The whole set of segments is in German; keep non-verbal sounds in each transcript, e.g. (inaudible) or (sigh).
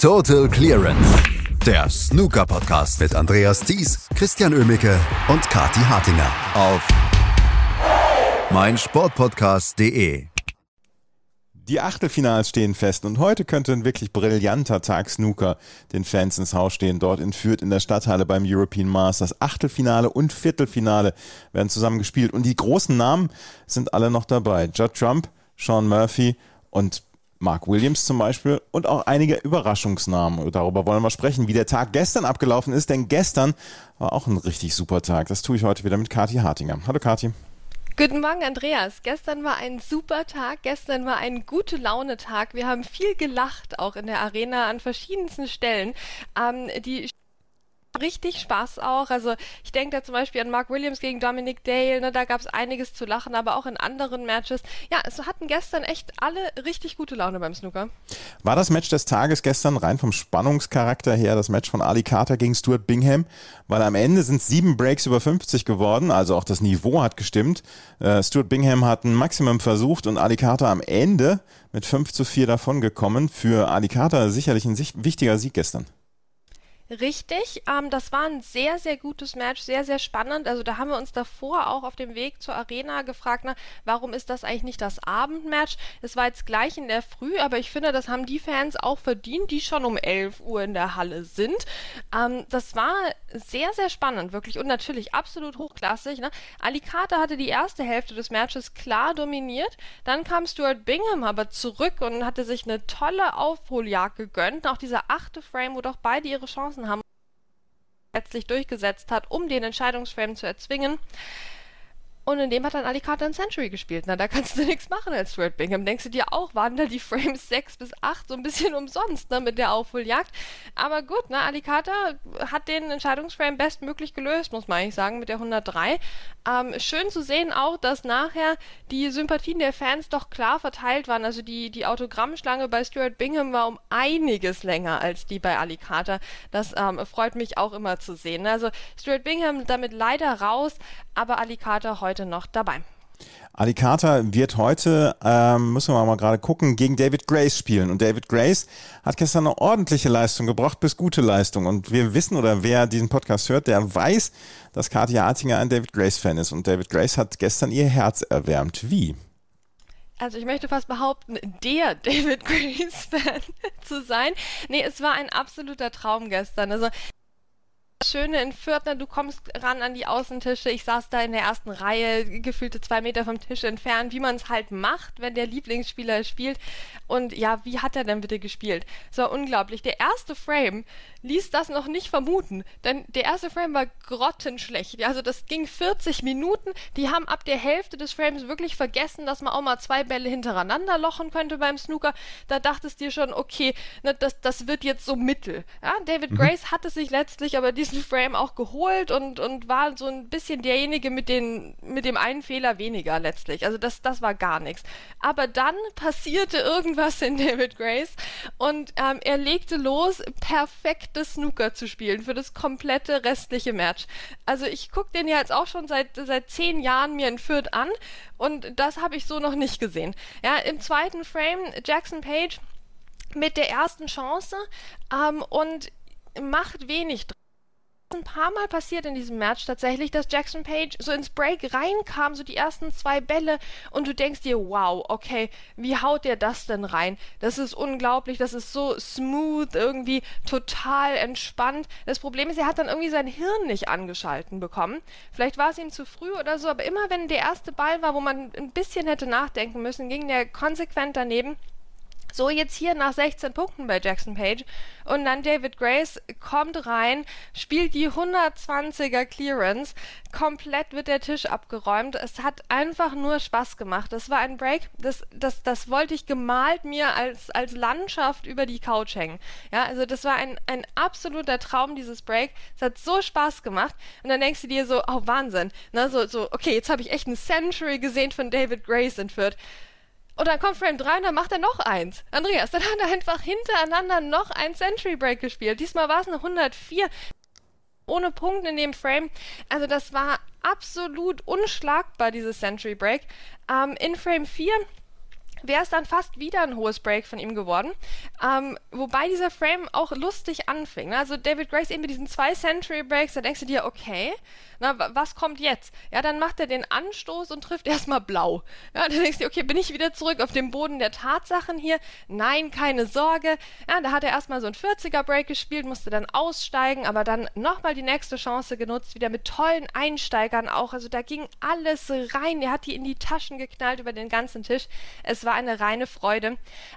Total Clearance. Der Snooker Podcast mit Andreas Thies, Christian Ömicke und Kati Hartinger auf meinsportpodcast.de. Die Achtelfinals stehen fest und heute könnte ein wirklich brillanter Tag Snooker den Fans ins Haus stehen. Dort in Fürth in der Stadthalle beim European Masters. Achtelfinale und Viertelfinale werden zusammen gespielt und die großen Namen sind alle noch dabei. Judd Trump, Sean Murphy und Mark Williams zum Beispiel und auch einige Überraschungsnamen. Darüber wollen wir sprechen, wie der Tag gestern abgelaufen ist, denn gestern war auch ein richtig super Tag. Das tue ich heute wieder mit Kathi Hartinger. Hallo Kathi. Guten Morgen, Andreas. Gestern war ein super Tag. Gestern war ein gute Laune-Tag. Wir haben viel gelacht, auch in der Arena an verschiedensten Stellen. Ähm, die richtig Spaß auch. Also ich denke da zum Beispiel an Mark Williams gegen Dominic Dale, ne, da gab es einiges zu lachen, aber auch in anderen Matches. Ja, es hatten gestern echt alle richtig gute Laune beim Snooker. War das Match des Tages gestern rein vom Spannungscharakter her das Match von Ali Carter gegen Stuart Bingham? Weil am Ende sind sieben Breaks über 50 geworden, also auch das Niveau hat gestimmt. Äh, Stuart Bingham hat ein Maximum versucht und Ali Carter am Ende mit 5 zu 4 davon gekommen. Für Ali Carter sicherlich ein wichtiger Sieg gestern. Richtig, ähm, das war ein sehr, sehr gutes Match, sehr, sehr spannend. Also da haben wir uns davor auch auf dem Weg zur Arena gefragt, na, warum ist das eigentlich nicht das Abendmatch? Es war jetzt gleich in der Früh, aber ich finde, das haben die Fans auch verdient, die schon um 11 Uhr in der Halle sind. Ähm, das war sehr, sehr spannend, wirklich und natürlich absolut hochklassig. Ne? Ali Carter hatte die erste Hälfte des Matches klar dominiert. Dann kam Stuart Bingham aber zurück und hatte sich eine tolle Aufholjagd gegönnt. Auch dieser achte Frame, wo doch beide ihre Chancen letztlich durchgesetzt hat, um den Entscheidungsframe zu erzwingen. Und in dem hat dann Ali Carter ein Century gespielt. Na, da kannst du (laughs) nichts machen als Stuart Bingham. Denkst du dir auch, waren da die Frames 6 bis 8 so ein bisschen umsonst, ne, mit der Aufholjagd. Aber gut, ne, Ali Carter hat den Entscheidungsframe bestmöglich gelöst, muss man eigentlich sagen, mit der 103. Ähm, schön zu sehen auch, dass nachher die Sympathien der Fans doch klar verteilt waren. Also die, die Autogrammschlange bei Stuart Bingham war um einiges länger als die bei Ali Carter. Das ähm, freut mich auch immer zu sehen. Also Stuart Bingham damit leider raus, aber Ali Carter heute noch dabei. Ali Carter wird heute, ähm, müssen wir mal gerade gucken, gegen David Grace spielen. Und David Grace hat gestern eine ordentliche Leistung gebracht, bis gute Leistung. Und wir wissen, oder wer diesen Podcast hört, der weiß, dass Katja Artinger ein David Grace-Fan ist. Und David Grace hat gestern ihr Herz erwärmt. Wie? also ich möchte fast behaupten, der (laughs) David Grace-Fan zu sein. Nee, es war ein absoluter Traum gestern. Also Schöne in Fürth, du kommst ran an die Außentische. Ich saß da in der ersten Reihe, gefühlte zwei Meter vom Tisch entfernt, wie man es halt macht, wenn der Lieblingsspieler spielt. Und ja, wie hat er denn bitte gespielt? Es war unglaublich. Der erste Frame ließ das noch nicht vermuten, denn der erste Frame war grottenschlecht. Also das ging 40 Minuten. Die haben ab der Hälfte des Frames wirklich vergessen, dass man auch mal zwei Bälle hintereinander lochen könnte beim Snooker. Da dachtest du dir schon, okay, na, das, das wird jetzt so mittel. Ja, David mhm. Grace hatte sich letztlich aber diesen Frame auch geholt und, und war so ein bisschen derjenige mit, den, mit dem einen Fehler weniger letztlich. Also das, das war gar nichts. Aber dann passierte irgendwas in David Grace und ähm, er legte los, perfektes Snooker zu spielen für das komplette restliche Match. Also ich gucke den ja jetzt auch schon seit, seit zehn Jahren mir in an und das habe ich so noch nicht gesehen. Ja, im zweiten Frame Jackson Page mit der ersten Chance ähm, und macht wenig drin ein paar Mal passiert in diesem Match tatsächlich, dass Jackson Page so ins Break reinkam, so die ersten zwei Bälle und du denkst dir, wow, okay, wie haut der das denn rein? Das ist unglaublich, das ist so smooth, irgendwie total entspannt. Das Problem ist, er hat dann irgendwie sein Hirn nicht angeschalten bekommen. Vielleicht war es ihm zu früh oder so, aber immer wenn der erste Ball war, wo man ein bisschen hätte nachdenken müssen, ging der konsequent daneben. So, jetzt hier nach 16 Punkten bei Jackson Page. Und dann David Grace kommt rein, spielt die 120er Clearance. Komplett wird der Tisch abgeräumt. Es hat einfach nur Spaß gemacht. Das war ein Break, das, das, das wollte ich gemalt mir als, als Landschaft über die Couch hängen. Ja, also das war ein, ein absoluter Traum, dieses Break. Es hat so Spaß gemacht. Und dann denkst du dir so, oh Wahnsinn. Na, so, so, okay, jetzt habe ich echt ein Century gesehen von David Grace entführt. Und dann kommt Frame 3 und dann macht er noch eins. Andreas, dann hat er einfach hintereinander noch ein Century Break gespielt. Diesmal war es eine 104 ohne Punkt in dem Frame. Also das war absolut unschlagbar, dieses Century Break. Ähm, in Frame 4 wäre es dann fast wieder ein hohes Break von ihm geworden. Ähm, wobei dieser Frame auch lustig anfing. Also David Grace eben mit diesen zwei Century Breaks, da denkst du dir, okay, na, was kommt jetzt? Ja, dann macht er den Anstoß und trifft erstmal blau. Ja, dann denkst du, okay, bin ich wieder zurück auf dem Boden der Tatsachen hier? Nein, keine Sorge. Ja, da hat er erstmal so ein 40er Break gespielt, musste dann aussteigen, aber dann nochmal die nächste Chance genutzt, wieder mit tollen Einsteigern auch. Also da ging alles rein. Er hat die in die Taschen geknallt über den ganzen Tisch. Es war eine reine Freude.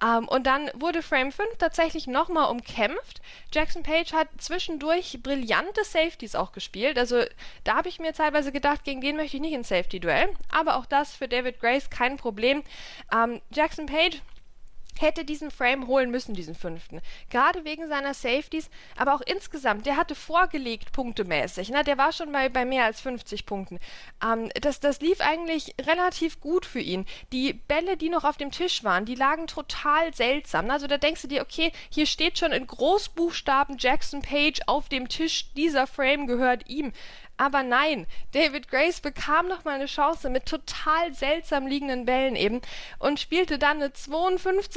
Ähm, und dann wurde Frame 5 tatsächlich nochmal umkämpft. Jackson Page hat zwischendurch brillante Safeties auch gespielt. Also da habe ich mir teilweise gedacht, gegen den möchte ich nicht ins Safety-Duell. Aber auch das für David Grace kein Problem. Ähm, Jackson Page hätte diesen Frame holen müssen, diesen fünften. Gerade wegen seiner Safeties, aber auch insgesamt, der hatte vorgelegt punktemäßig. Ne? Der war schon bei, bei mehr als 50 Punkten. Ähm, das, das lief eigentlich relativ gut für ihn. Die Bälle, die noch auf dem Tisch waren, die lagen total seltsam. Also da denkst du dir, okay, hier steht schon in Großbuchstaben Jackson Page auf dem Tisch, dieser Frame gehört ihm. Aber nein, David Grace bekam noch mal eine Chance mit total seltsam liegenden Bällen eben und spielte dann eine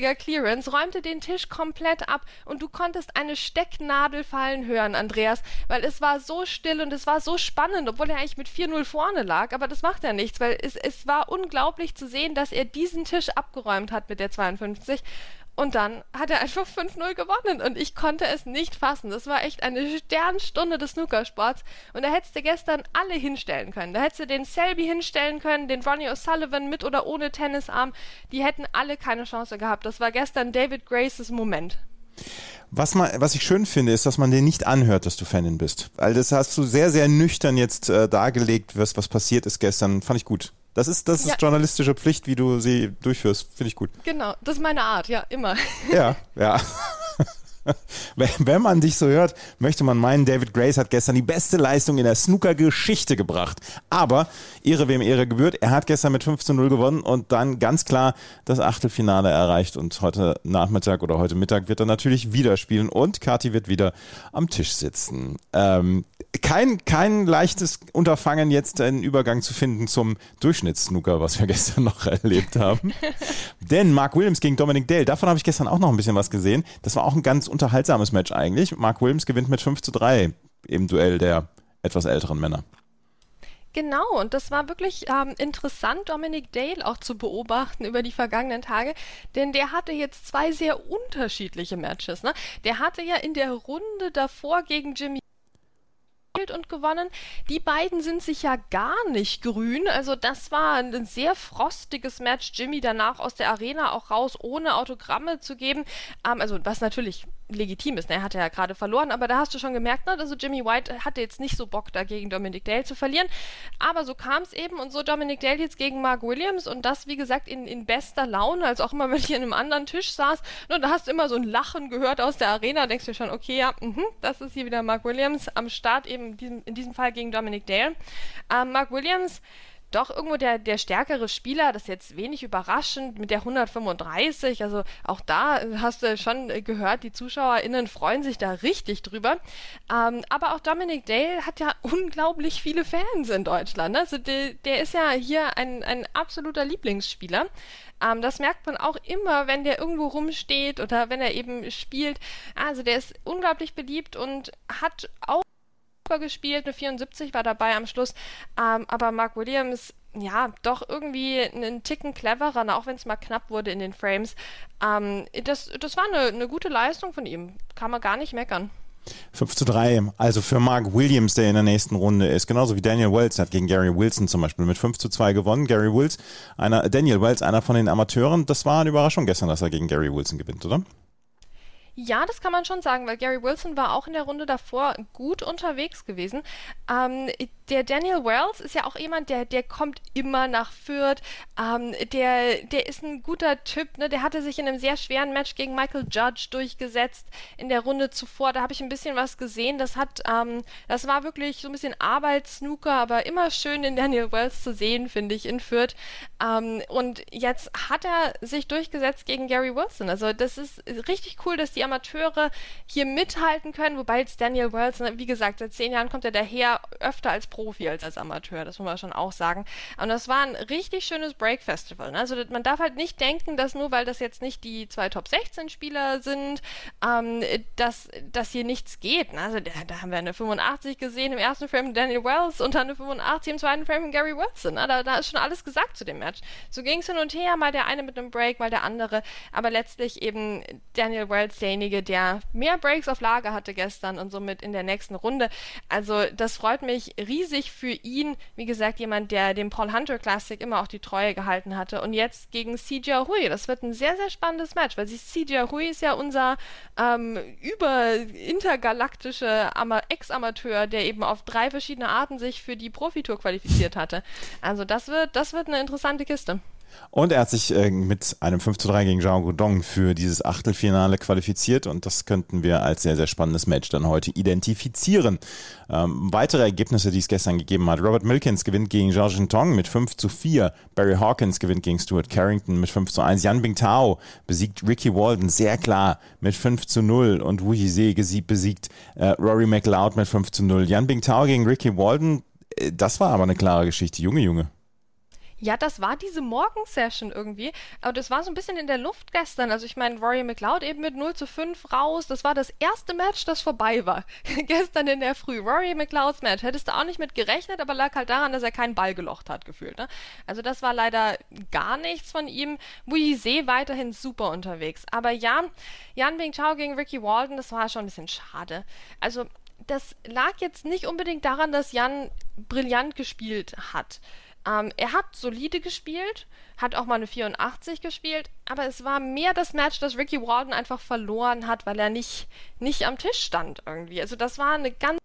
52er Clearance, räumte den Tisch komplett ab und du konntest eine Stecknadel fallen hören, Andreas, weil es war so still und es war so spannend, obwohl er eigentlich mit 4-0 vorne lag, aber das macht ja nichts, weil es, es war unglaublich zu sehen, dass er diesen Tisch abgeräumt hat mit der 52 und dann hat er einfach 5-0 gewonnen und ich konnte es nicht fassen. Das war echt eine Sternstunde des Snookersports. Und da hättest du gestern alle hinstellen können. Da hättest du den Selby hinstellen können, den Ronnie O'Sullivan mit oder ohne Tennisarm. Die hätten alle keine Chance gehabt. Das war gestern David Graces Moment. Was, man, was ich schön finde, ist, dass man dir nicht anhört, dass du Fanin bist. Weil das hast du sehr, sehr nüchtern jetzt äh, dargelegt, was, was passiert ist gestern. Fand ich gut. Das ist, das ist ja. journalistische Pflicht, wie du sie durchführst. Finde ich gut. Genau, das ist meine Art, ja, immer. Ja, ja. (laughs) (laughs) Wenn man dich so hört, möchte man meinen, David Grace hat gestern die beste Leistung in der Snooker-Geschichte gebracht. Aber Ehre wem Ehre gebührt. Er hat gestern mit 15 0 gewonnen und dann ganz klar das Achtelfinale erreicht. Und heute Nachmittag oder heute Mittag wird er natürlich wieder spielen und Kati wird wieder am Tisch sitzen. Ähm, kein, kein leichtes Unterfangen, jetzt einen Übergang zu finden zum Durchschnittssnooker, was wir (laughs) gestern noch erlebt haben. (laughs) Denn Mark Williams gegen Dominic Dale, davon habe ich gestern auch noch ein bisschen was gesehen. Das war auch ein ganz unterhaltsames Match eigentlich. Mark Williams gewinnt mit 5 zu 3 im Duell der etwas älteren Männer. Genau, und das war wirklich ähm, interessant, Dominic Dale auch zu beobachten über die vergangenen Tage, denn der hatte jetzt zwei sehr unterschiedliche Matches. Ne? Der hatte ja in der Runde davor gegen Jimmy und gewonnen. Die beiden sind sich ja gar nicht grün. Also das war ein sehr frostiges Match. Jimmy danach aus der Arena auch raus, ohne Autogramme zu geben. Ähm, also was natürlich legitim ist. Er hatte ja gerade verloren, aber da hast du schon gemerkt, ne? also Jimmy White hatte jetzt nicht so Bock dagegen Dominic Dale zu verlieren. Aber so kam es eben und so Dominic Dale jetzt gegen Mark Williams und das, wie gesagt, in, in bester Laune, als auch immer, (laughs) wenn ich an einem anderen Tisch saß. Ne? Da hast du immer so ein Lachen gehört aus der Arena, denkst du schon, okay, ja, mh, das ist hier wieder Mark Williams am Start, eben in diesem, in diesem Fall gegen Dominic Dale. Ähm, Mark Williams doch irgendwo der, der stärkere Spieler, das ist jetzt wenig überraschend mit der 135. Also auch da hast du schon gehört, die ZuschauerInnen freuen sich da richtig drüber. Ähm, aber auch Dominic Dale hat ja (laughs) unglaublich viele Fans in Deutschland. Also der, der ist ja hier ein, ein absoluter Lieblingsspieler. Ähm, das merkt man auch immer, wenn der irgendwo rumsteht oder wenn er eben spielt. Also der ist unglaublich beliebt und hat auch gespielt, eine 74 war dabei am Schluss, ähm, aber Mark Williams ja, doch irgendwie einen Ticken cleverer, auch wenn es mal knapp wurde in den Frames. Ähm, das, das war eine, eine gute Leistung von ihm. Kann man gar nicht meckern. 5 zu 3, also für Mark Williams, der in der nächsten Runde ist, genauso wie Daniel Wells hat gegen Gary Wilson zum Beispiel mit 5 zu 2 gewonnen. Gary Wills, einer, Daniel Wells, einer von den Amateuren, das war eine Überraschung gestern, dass er gegen Gary Wilson gewinnt, oder? Ja, das kann man schon sagen, weil Gary Wilson war auch in der Runde davor gut unterwegs gewesen. Ähm, der Daniel Wells ist ja auch jemand, der, der kommt immer nach Fürth. Ähm, der, der ist ein guter Typ. Ne? Der hatte sich in einem sehr schweren Match gegen Michael Judge durchgesetzt in der Runde zuvor. Da habe ich ein bisschen was gesehen. Das hat, ähm, das war wirklich so ein bisschen Arbeitssnooker, aber immer schön den Daniel Wells zu sehen, finde ich, in Fürth. Ähm, und jetzt hat er sich durchgesetzt gegen Gary Wilson. Also das ist richtig cool, dass die Amateure hier mithalten können, wobei jetzt Daniel Wells, ne, wie gesagt, seit zehn Jahren kommt er daher öfter als Pro Profi als als Amateur, das muss man schon auch sagen. Und das war ein richtig schönes Break-Festival. Ne? Also man darf halt nicht denken, dass nur weil das jetzt nicht die zwei Top 16 Spieler sind, ähm, dass, dass hier nichts geht. Ne? Also da, da, haben wir eine 85 gesehen im ersten Frame Daniel Wells und dann eine 85 im zweiten Frame Gary Wilson. Ne? Da, da ist schon alles gesagt zu dem Match. So ging es hin und her, mal der eine mit einem Break, mal der andere. Aber letztlich eben Daniel Wells derjenige, der mehr Breaks auf Lager hatte gestern und somit in der nächsten Runde. Also das freut mich riesig für ihn. Wie gesagt, jemand, der dem Paul Hunter Classic immer auch die Treue gehalten hatte. Und jetzt gegen CJ Hui. Das wird ein sehr, sehr spannendes Match, weil CJ Hui ist ja unser ähm, über intergalaktische Ex-Amateur, der eben auf drei verschiedene Arten sich für die Profitour qualifiziert hatte. Also das wird, das wird eine interessante Kiste. Und er hat sich äh, mit einem 5 zu 3 gegen Zhao Guodong für dieses Achtelfinale qualifiziert und das könnten wir als sehr, sehr spannendes Match dann heute identifizieren. Ähm, weitere Ergebnisse, die es gestern gegeben hat. Robert Milkins gewinnt gegen Zhao Jintong mit 5 zu 4. Barry Hawkins gewinnt gegen Stuart Carrington mit 5 zu 1. Yan Bingtao besiegt Ricky Walden sehr klar mit 5 zu 0 und Wu Yise besiegt äh, Rory McLeod mit 5 zu 0. Yan Bingtao gegen Ricky Walden, äh, das war aber eine klare Geschichte. Junge, Junge. Ja, das war diese Morgensession irgendwie. Aber das war so ein bisschen in der Luft gestern. Also ich meine, Rory McLeod eben mit 0 zu 5 raus. Das war das erste Match, das vorbei war. (laughs) gestern in der Früh. Rory McLeods Match. Hättest du auch nicht mit gerechnet, aber lag halt daran, dass er keinen Ball gelocht hat, gefühlt. Ne? Also das war leider gar nichts von ihm. Wuyi weiterhin super unterwegs. Aber ja, Yan Bing Chao gegen Ricky Walden, das war schon ein bisschen schade. Also das lag jetzt nicht unbedingt daran, dass Jan brillant gespielt hat. Ähm, er hat solide gespielt, hat auch mal eine 84 gespielt, aber es war mehr das Match, das Ricky Walden einfach verloren hat, weil er nicht, nicht am Tisch stand irgendwie. Also das war eine ganz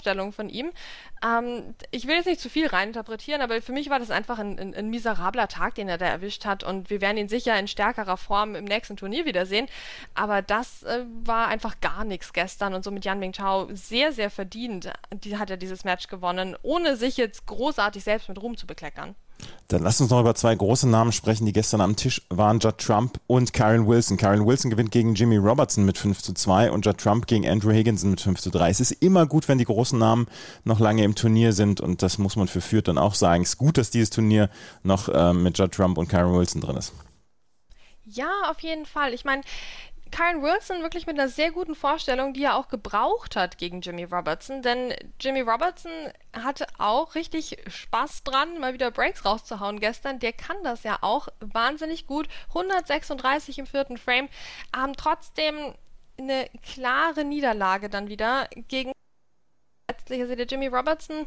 Stellung von ihm. Ähm, ich will jetzt nicht zu viel reininterpretieren, aber für mich war das einfach ein, ein, ein, miserabler Tag, den er da erwischt hat und wir werden ihn sicher in stärkerer Form im nächsten Turnier wiedersehen. Aber das äh, war einfach gar nichts gestern und so mit Yan Ming Chao sehr, sehr verdient die, hat er dieses Match gewonnen, ohne sich jetzt großartig selbst mit Ruhm zu bekleckern. Dann lass uns noch über zwei große Namen sprechen, die gestern am Tisch waren, Judd Trump und Karen Wilson. Karen Wilson gewinnt gegen Jimmy Robertson mit 5 zu 2 und Judd Trump gegen Andrew Higginson mit 5 zu 3. Es ist immer gut, wenn die großen Namen noch lange im Turnier sind und das muss man für Fürth dann auch sagen. Es ist gut, dass dieses Turnier noch äh, mit Judd Trump und Karen Wilson drin ist. Ja, auf jeden Fall. Ich meine, Karen Wilson wirklich mit einer sehr guten Vorstellung, die er auch gebraucht hat gegen Jimmy Robertson, denn Jimmy Robertson hatte auch richtig Spaß dran, mal wieder Breaks rauszuhauen gestern. Der kann das ja auch wahnsinnig gut. 136 im vierten Frame, ähm, trotzdem eine klare Niederlage dann wieder gegen letztlich, also der Jimmy Robertson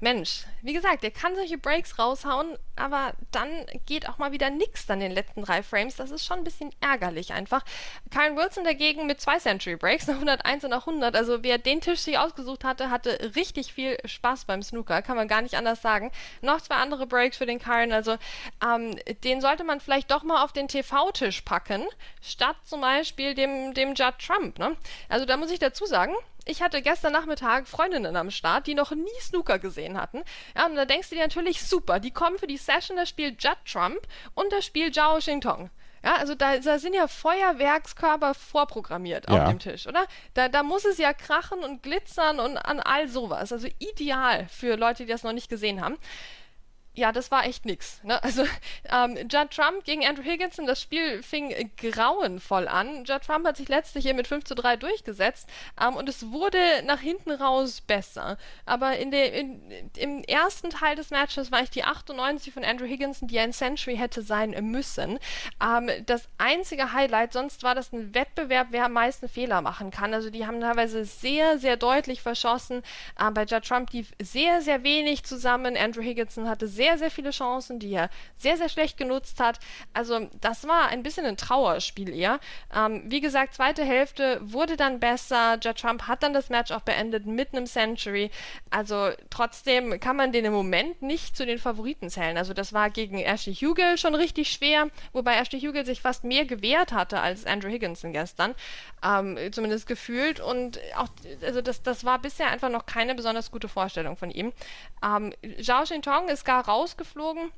Mensch, wie gesagt, der kann solche Breaks raushauen, aber dann geht auch mal wieder dann in den letzten drei Frames. Das ist schon ein bisschen ärgerlich einfach. Kyle Wilson dagegen mit zwei Century Breaks, (laughs) nach 101 und nach 100. Also wer den Tisch sich ausgesucht hatte, hatte richtig viel Spaß beim Snooker, kann man gar nicht anders sagen. Noch zwei andere Breaks für den Karen, also ähm, den sollte man vielleicht doch mal auf den TV-Tisch packen, statt zum Beispiel dem, dem Judd Trump. Ne? Also da muss ich dazu sagen, ich hatte gestern Nachmittag Freundinnen am Start, die noch nie Snooker gesehen hatten. Ja, und da denkst du dir natürlich, super, die kommen für die Session, das spielt Judd Trump und das spielt Zhao Xingtong. Ja, also da, da, sind ja Feuerwerkskörper vorprogrammiert ja. auf dem Tisch, oder? Da, da muss es ja krachen und glitzern und an all sowas. Also ideal für Leute, die das noch nicht gesehen haben ja, das war echt nix. Ne? Also (laughs) ähm, Judd Trump gegen Andrew Higginson, das Spiel fing grauenvoll an. Judd Trump hat sich letztlich hier mit 5 zu 3 durchgesetzt ähm, und es wurde nach hinten raus besser. Aber in der, in, im ersten Teil des Matches war ich die 98 von Andrew Higginson, die ein Century hätte sein müssen. Ähm, das einzige Highlight, sonst war das ein Wettbewerb, wer am meisten Fehler machen kann. Also die haben teilweise sehr, sehr deutlich verschossen. Ähm, bei Judd Trump lief sehr, sehr wenig zusammen. Andrew Higginson hatte sehr sehr, sehr viele Chancen, die er sehr, sehr schlecht genutzt hat. Also das war ein bisschen ein Trauerspiel eher. Ähm, wie gesagt, zweite Hälfte wurde dann besser. Judd Trump hat dann das Match auch beendet mit einem Century. Also trotzdem kann man den im Moment nicht zu den Favoriten zählen. Also das war gegen Ashley Hugel schon richtig schwer, wobei Ashley Hugel sich fast mehr gewehrt hatte als Andrew Higginson gestern. Ähm, zumindest gefühlt. Und auch, also das, das war bisher einfach noch keine besonders gute Vorstellung von ihm. Ähm, Zhao Xintong ist gar rausgeflogen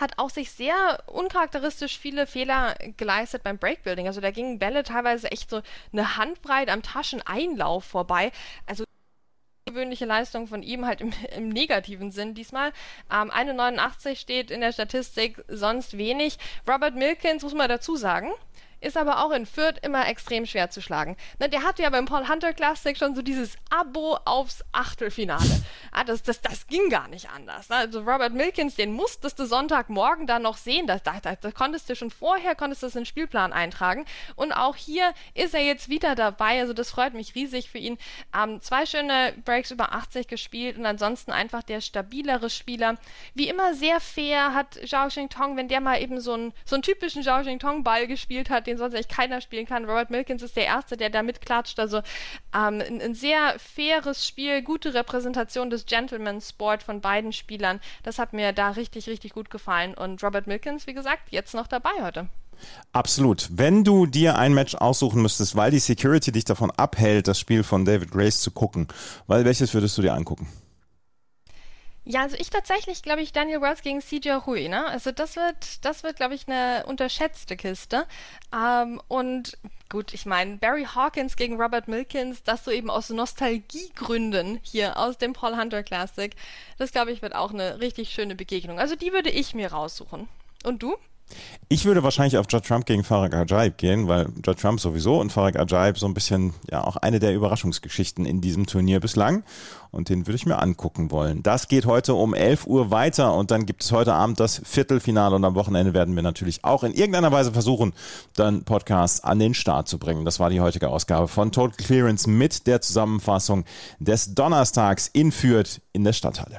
hat auch sich sehr uncharakteristisch viele Fehler geleistet beim Breakbuilding. Also da gingen Bälle teilweise echt so eine Handbreit am Tascheneinlauf vorbei. Also ungewöhnliche Leistung von ihm, halt im, (laughs) im negativen Sinn diesmal. Ähm, eine 89 steht in der Statistik, sonst wenig. Robert Milkins, muss man dazu sagen, ist aber auch in Fürth immer extrem schwer zu schlagen. Ne, der hatte ja beim Paul Hunter Classic schon so dieses Abo aufs Achtelfinale. ah, das, das, das ging gar nicht anders. Ne? Also Robert Milkins, den musstest du Sonntagmorgen dann noch sehen. Da, da, da, da konntest du schon vorher, konntest du das in den Spielplan eintragen. Und auch hier ist er jetzt wieder dabei. Also das freut mich riesig für ihn. Ähm, zwei schöne Breaks über 80 gespielt und ansonsten einfach der stabilere Spieler. Wie immer sehr fair hat Zhao Xingtong, wenn der mal eben so einen, so einen typischen Zhao Xingtong-Ball gespielt hat, den den sonst echt keiner spielen kann. Robert Milkins ist der Erste, der da mitklatscht. Also ähm, ein, ein, sehr faires Spiel, gute Repräsentation des Gentleman Sport von beiden Spielern. Das hat mir da richtig, richtig gut gefallen. Und Robert Milkins, wie gesagt, jetzt noch dabei heute. Absolut. Wenn du dir ein Match aussuchen müsstest, weil die Security dich davon abhält, das Spiel von David Grace zu gucken, weil welches würdest du dir angucken? Ja, also ich tatsächlich, glaube ich, Daniel Wells gegen CJ Hui, ne? Also das wird, das wird, glaube ich, eine unterschätzte Kiste. Ähm, und gut, ich meine, Barry Hawkins gegen Robert Milkins, das so eben aus Nostalgiegründen hier aus dem Paul Hunter Classic, das, glaube ich, wird auch eine richtig schöne Begegnung. Also die würde ich mir raussuchen. Und du? Ich würde wahrscheinlich auf Judd Trump gegen Farag Ajaib gehen, weil Judd Trump sowieso und Farag Ajaib so ein bisschen, ja, auch eine der Überraschungsgeschichten in diesem Turnier bislang. Und den würde ich mir angucken wollen. Das geht heute um 11 Uhr weiter und dann gibt es heute Abend das Viertelfinale und am Wochenende werden wir natürlich auch in irgendeiner Weise versuchen, dann Podcasts an den Start zu bringen. Das war die heutige Ausgabe von Total Clearance mit der Zusammenfassung des Donnerstags in Fürth in der Stadthalle.